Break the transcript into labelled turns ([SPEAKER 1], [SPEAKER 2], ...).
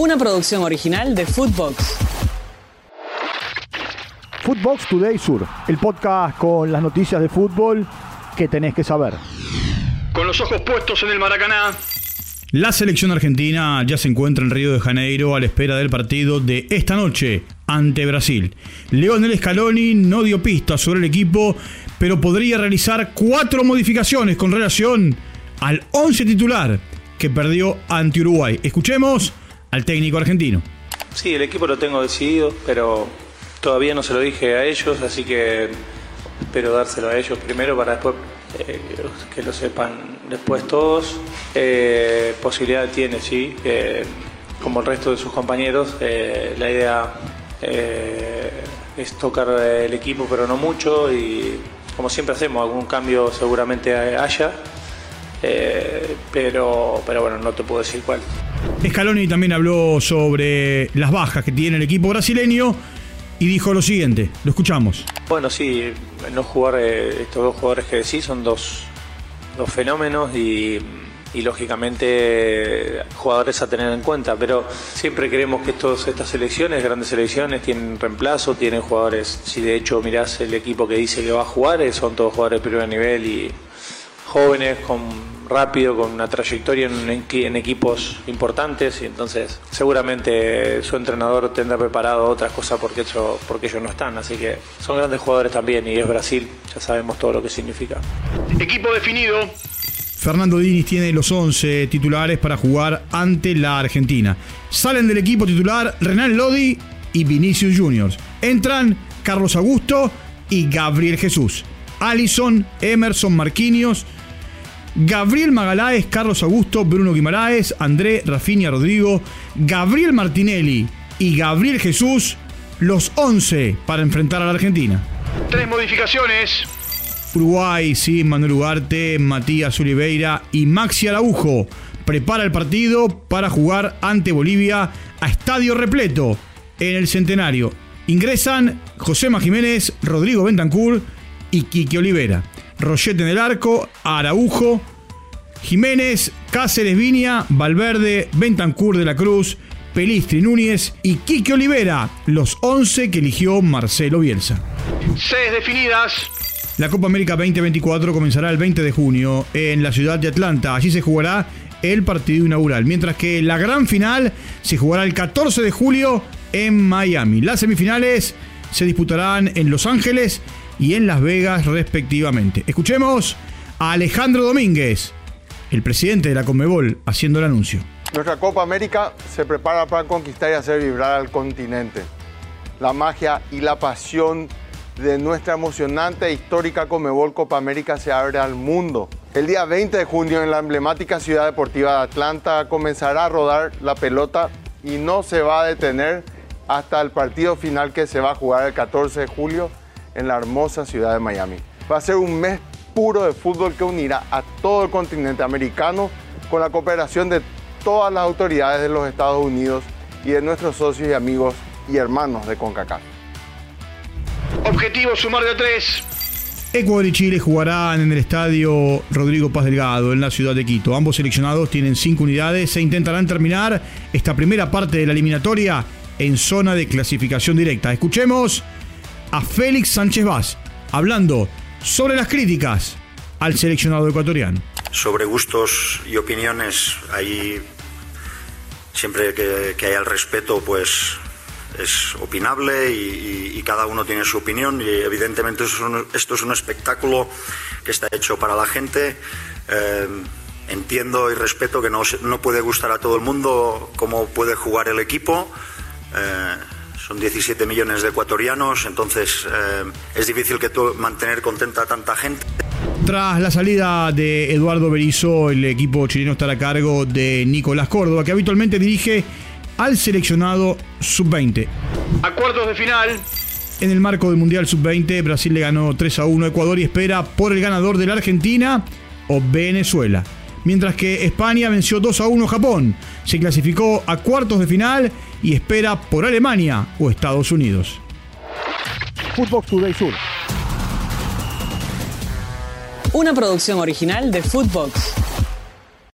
[SPEAKER 1] una producción original de Footbox.
[SPEAKER 2] Footbox Today Sur, el podcast con las noticias de fútbol que tenés que saber.
[SPEAKER 3] Con los ojos puestos en el Maracaná.
[SPEAKER 4] La selección argentina ya se encuentra en Río de Janeiro a la espera del partido de esta noche ante Brasil. Leonel Scaloni no dio pistas sobre el equipo, pero podría realizar cuatro modificaciones con relación al 11 titular que perdió ante Uruguay. Escuchemos al técnico argentino.
[SPEAKER 5] Sí, el equipo lo tengo decidido, pero todavía no se lo dije a ellos, así que espero dárselo a ellos primero para después eh, que lo sepan después todos. Eh, posibilidad tiene, sí, como el resto de sus compañeros. Eh, la idea es tocar el equipo, pero no mucho, y como siempre hacemos, algún cambio seguramente haya. pero, pero bueno, no te puedo decir cuál.
[SPEAKER 4] Scaloni también habló sobre las bajas que tiene el equipo brasileño y dijo lo siguiente, lo escuchamos.
[SPEAKER 5] Bueno, sí, no jugar eh, estos dos jugadores que decís son dos, dos fenómenos y, lógicamente jugadores a tener en cuenta, pero siempre queremos que estos, estas selecciones, grandes selecciones, tienen reemplazo, tienen jugadores, si de hecho mirás el equipo que dice que va a jugar, eh, son todos jugadores de primer nivel y jóvenes con rápido, con una trayectoria en, equipos importantes y entonces seguramente su entrenador tendrá preparado otras cosas porque, ellos no están. Así que son grandes jugadores también y es Brasil, ya sabemos todo lo que significa.
[SPEAKER 3] Equipo definido.
[SPEAKER 4] Fernando Diniz tiene los 11 titulares para jugar ante la Argentina. Salen del equipo titular Renan Lodi y Vinicius Juniors. Entran Carlos Augusto y Gabriel Jesús. Alison, Emerson Marquinhos, Gabriel Magaláes, Carlos Augusto, Bruno Guimaraes, André, Rafinha Rodrigo, Gabriel Martinelli y Gabriel Jesús, los 11 para enfrentar a la Argentina.
[SPEAKER 3] Tres modificaciones.
[SPEAKER 4] Uruguay, sí, Manuel Ugarte, Matías Oliveira y Maxi Araujo prepara el partido para jugar ante Bolivia a estadio repleto en el centenario. Ingresan José Jiménez, Rodrigo Bentancur y Quique Olivera. Rochette en el arco, Araujo, Jiménez, Cáceres Viña, Valverde, Bentancur de la Cruz, Pelistri Núñez y Quique Olivera, los 11 que eligió Marcelo Bielsa.
[SPEAKER 3] Seis definidas.
[SPEAKER 4] La Copa América 2024 comenzará el 20 de junio en la ciudad de Atlanta. Allí se jugará el partido inaugural, mientras que la gran final se jugará el 14 de julio en Miami. Las semifinales se disputarán en Los Ángeles y en Las Vegas respectivamente. Escuchemos a Alejandro Domínguez, el presidente de la Conmebol, haciendo el anuncio.
[SPEAKER 6] Nuestra Copa América se prepara para conquistar y hacer vibrar al continente. La magia y la pasión de nuestra emocionante e histórica Conmebol Copa América se abre al mundo. El día 20 de junio en la emblemática ciudad deportiva de Atlanta comenzará a rodar la pelota y no se va a detener hasta el partido final que se va a jugar el 14 de julio en la hermosa ciudad de Miami. Va a ser un mes puro de fútbol que unirá a todo el continente americano con la cooperación de todas las autoridades de los Estados Unidos y de nuestros socios y amigos y hermanos de CONCACAF.
[SPEAKER 3] Objetivo sumar de tres.
[SPEAKER 4] Ecuador y Chile jugarán en el estadio Rodrigo Paz Delgado en la ciudad de Quito. Ambos seleccionados tienen cinco unidades e intentarán terminar esta primera parte de la eliminatoria en zona de clasificación directa. Escuchemos a Félix Sánchez Vaz, hablando sobre las críticas al seleccionado ecuatoriano.
[SPEAKER 7] Sobre gustos y opiniones, ahí siempre que, haya el respeto, pues es opinable y, cada uno tiene su opinión y evidentemente esto es un espectáculo que está hecho para la gente. Eh, entiendo y respeto que no, no puede gustar a todo el mundo cómo puede jugar el equipo. Eh, son 17 millones de ecuatorianos, entonces eh, es difícil que mantener contenta a tanta gente.
[SPEAKER 4] Tras la salida de Eduardo Berizzo, el equipo chileno estará a cargo de Nicolás Córdoba, que habitualmente dirige al seleccionado sub-20.
[SPEAKER 3] Acuerdos de final.
[SPEAKER 4] En el marco del Mundial Sub-20, Brasil le ganó 3 a 1 a Ecuador y espera por el ganador de la Argentina o Venezuela. Mientras que España venció 2 a 1 a Japón. Se clasificó a cuartos de final y espera por Alemania o Estados Unidos.
[SPEAKER 2] Footbox Today Sur.
[SPEAKER 1] Una producción original de Footbox.